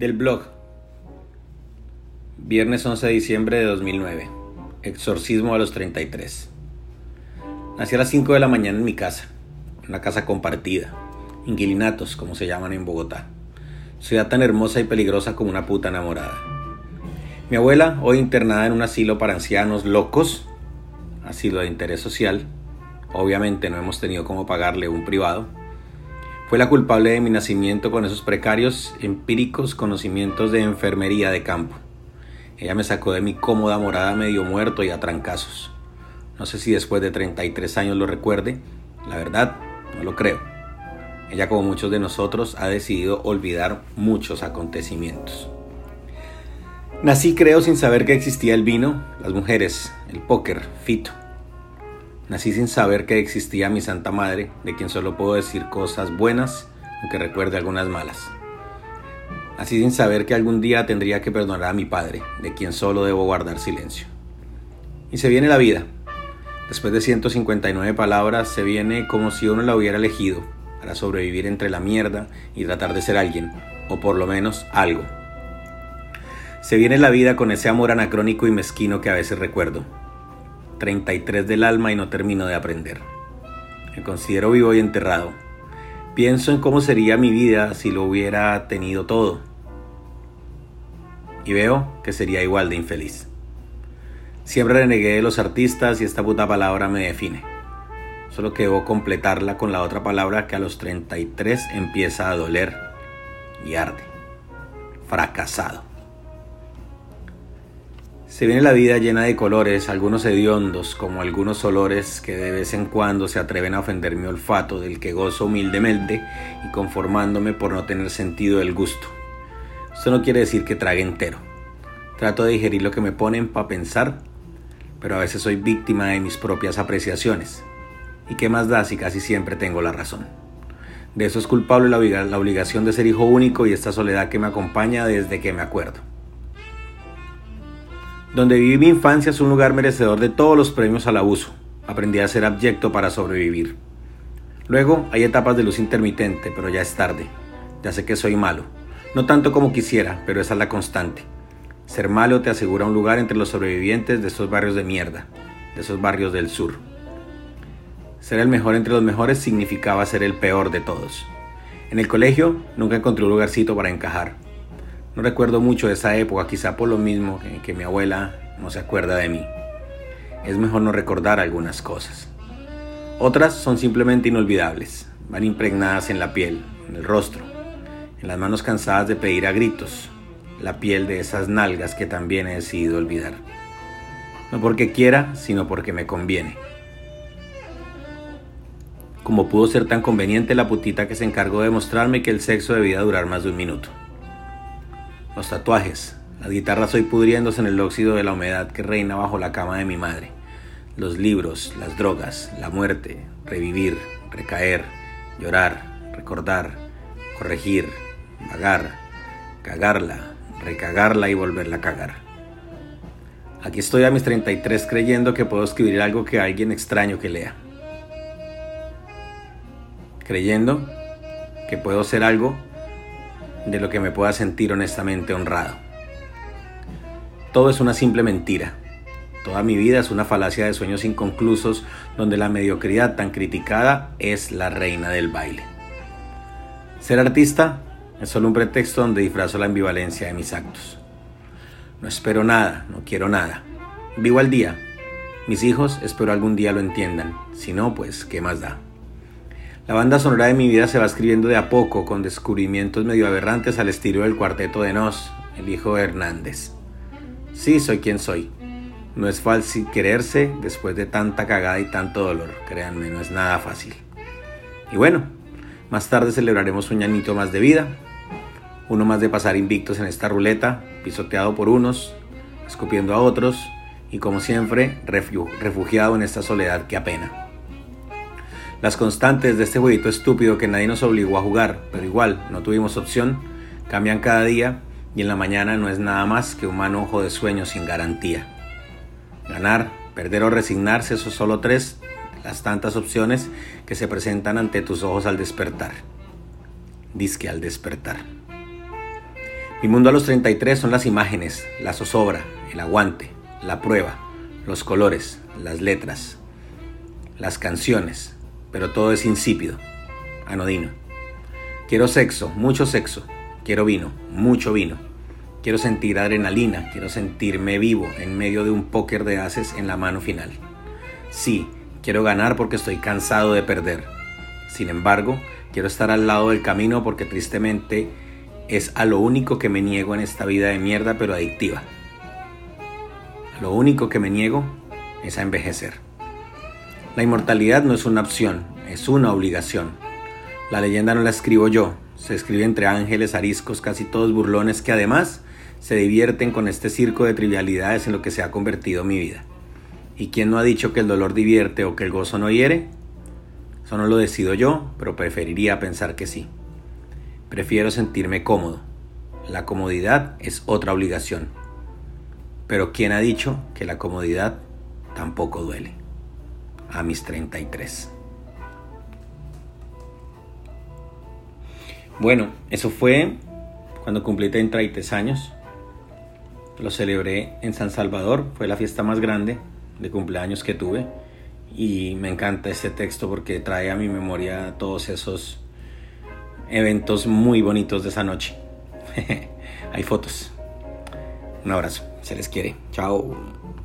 Del blog. Viernes 11 de diciembre de 2009. Exorcismo a los 33. Nací a las 5 de la mañana en mi casa. Una casa compartida. Inquilinatos, como se llaman en Bogotá. Ciudad tan hermosa y peligrosa como una puta enamorada. Mi abuela, hoy internada en un asilo para ancianos locos, asilo de interés social, obviamente no hemos tenido cómo pagarle un privado, fue la culpable de mi nacimiento con esos precarios, empíricos conocimientos de enfermería de campo. Ella me sacó de mi cómoda morada medio muerto y a trancazos. No sé si después de 33 años lo recuerde, la verdad, no lo creo. Ella, como muchos de nosotros, ha decidido olvidar muchos acontecimientos. Nací, creo, sin saber que existía el vino, las mujeres, el póker, Fito. Nací sin saber que existía mi Santa Madre, de quien solo puedo decir cosas buenas, aunque recuerde algunas malas. Nací sin saber que algún día tendría que perdonar a mi Padre, de quien solo debo guardar silencio. Y se viene la vida. Después de 159 palabras, se viene como si uno la hubiera elegido, para sobrevivir entre la mierda y tratar de ser alguien, o por lo menos algo. Se viene la vida con ese amor anacrónico y mezquino que a veces recuerdo 33 del alma y no termino de aprender. Me considero vivo y enterrado. Pienso en cómo sería mi vida si lo hubiera tenido todo. Y veo que sería igual de infeliz. Siempre renegué de los artistas y esta puta palabra me define. Solo que debo completarla con la otra palabra que a los 33 empieza a doler y arde. Fracasado. Se viene la vida llena de colores, algunos hediondos, como algunos olores que de vez en cuando se atreven a ofender mi olfato, del que gozo humildemente y conformándome por no tener sentido del gusto. Esto no quiere decir que trague entero. Trato de digerir lo que me ponen para pensar, pero a veces soy víctima de mis propias apreciaciones. ¿Y qué más da si casi siempre tengo la razón? De eso es culpable la, obligación de ser hijo único y esta soledad que me acompaña desde que me acuerdo. Donde viví mi infancia es un lugar merecedor de todos los premios al abuso. Aprendí a ser abyecto para sobrevivir. Luego hay etapas de luz intermitente, pero ya es tarde. Ya sé que soy malo. No tanto como quisiera, pero esa es la constante. Ser malo te asegura un lugar entre los sobrevivientes de esos barrios de mierda, de esos barrios del sur. Ser el mejor entre los mejores significaba ser el peor de todos. En el colegio nunca encontré un lugarcito para encajar. No recuerdo mucho de esa época, quizá por lo mismo que, mi abuela no se acuerda de mí. Es mejor no recordar algunas cosas. Otras son simplemente inolvidables, van impregnadas en la piel, en el rostro, en las manos cansadas de pedir a gritos, la piel de esas nalgas que también he decidido olvidar. No porque quiera, sino porque me conviene. Como pudo ser tan conveniente la putita que se encargó de mostrarme que el sexo debía durar más de un minuto los tatuajes, las guitarras hoy pudriéndose en el óxido de la humedad que reina bajo la cama de mi madre, los libros, las drogas, la muerte, revivir, recaer, llorar, recordar, corregir, vagar, cagarla, recagarla y volverla a cagar. Aquí estoy a mis 33 creyendo que puedo escribir algo que alguien extraño que lea. Creyendo que puedo ser algo de lo que me pueda sentir honestamente honrado. Todo es una simple mentira. Toda mi vida es una falacia de sueños inconclusos donde la mediocridad tan criticada es la reina del baile. Ser artista es solo un pretexto donde disfrazo la ambivalencia de mis actos. No espero nada, no quiero nada. Vivo al día. Mis hijos espero algún día lo entiendan. Si no, pues, ¿qué más da? La banda sonora de mi vida se va escribiendo de a poco, con descubrimientos medio aberrantes al estilo del cuarteto de Nos, el hijo de Hernández. Sí, soy quien soy. No es fácil quererse después de tanta cagada y tanto dolor, créanme, no es nada fácil. Y bueno, más tarde celebraremos un añito más de vida, uno más de pasar invictos en esta ruleta, pisoteado por unos, escupiendo a otros y como siempre, refugiado en esta soledad que apena. Las constantes de este jueguito estúpido que nadie nos obligó a jugar, pero igual no tuvimos opción, cambian cada día y en la mañana no es nada más que un manojo de sueños sin garantía. Ganar, perder o resignarse, son solo tres las tantas opciones que se presentan ante tus ojos al despertar. Disque al despertar. Mi mundo a los 33 son las imágenes, la zozobra, el aguante, la prueba, los colores, las letras, las canciones, pero todo es insípido, anodino. Quiero sexo, mucho sexo. Quiero vino, mucho vino. Quiero sentir adrenalina, quiero sentirme vivo en medio de un póker de haces en la mano final. Sí, quiero ganar porque estoy cansado de perder. Sin embargo, quiero estar al lado del camino porque tristemente es a lo único que me niego en esta vida de mierda pero adictiva. lo único que me niego es a envejecer. La inmortalidad no es una opción, es una obligación. La leyenda no la escribo yo, se escribe entre ángeles ariscos, casi todos burlones que además se divierten con este circo de trivialidades en lo que se ha convertido mi vida. ¿Y quién no ha dicho que el dolor divierte o que el gozo no hiere? Eso no lo decido yo, pero preferiría pensar que sí. Prefiero sentirme cómodo. La comodidad es otra obligación. Pero ¿quién ha dicho que la comodidad tampoco duele? A mis 33. Bueno, eso fue cuando cumplí 33 años. Lo celebré en San Salvador, fue la fiesta más grande de cumpleaños que tuve y me encanta este texto porque trae a mi memoria todos esos eventos muy bonitos de esa noche. Hay fotos. Un abrazo, se les quiere. Chao.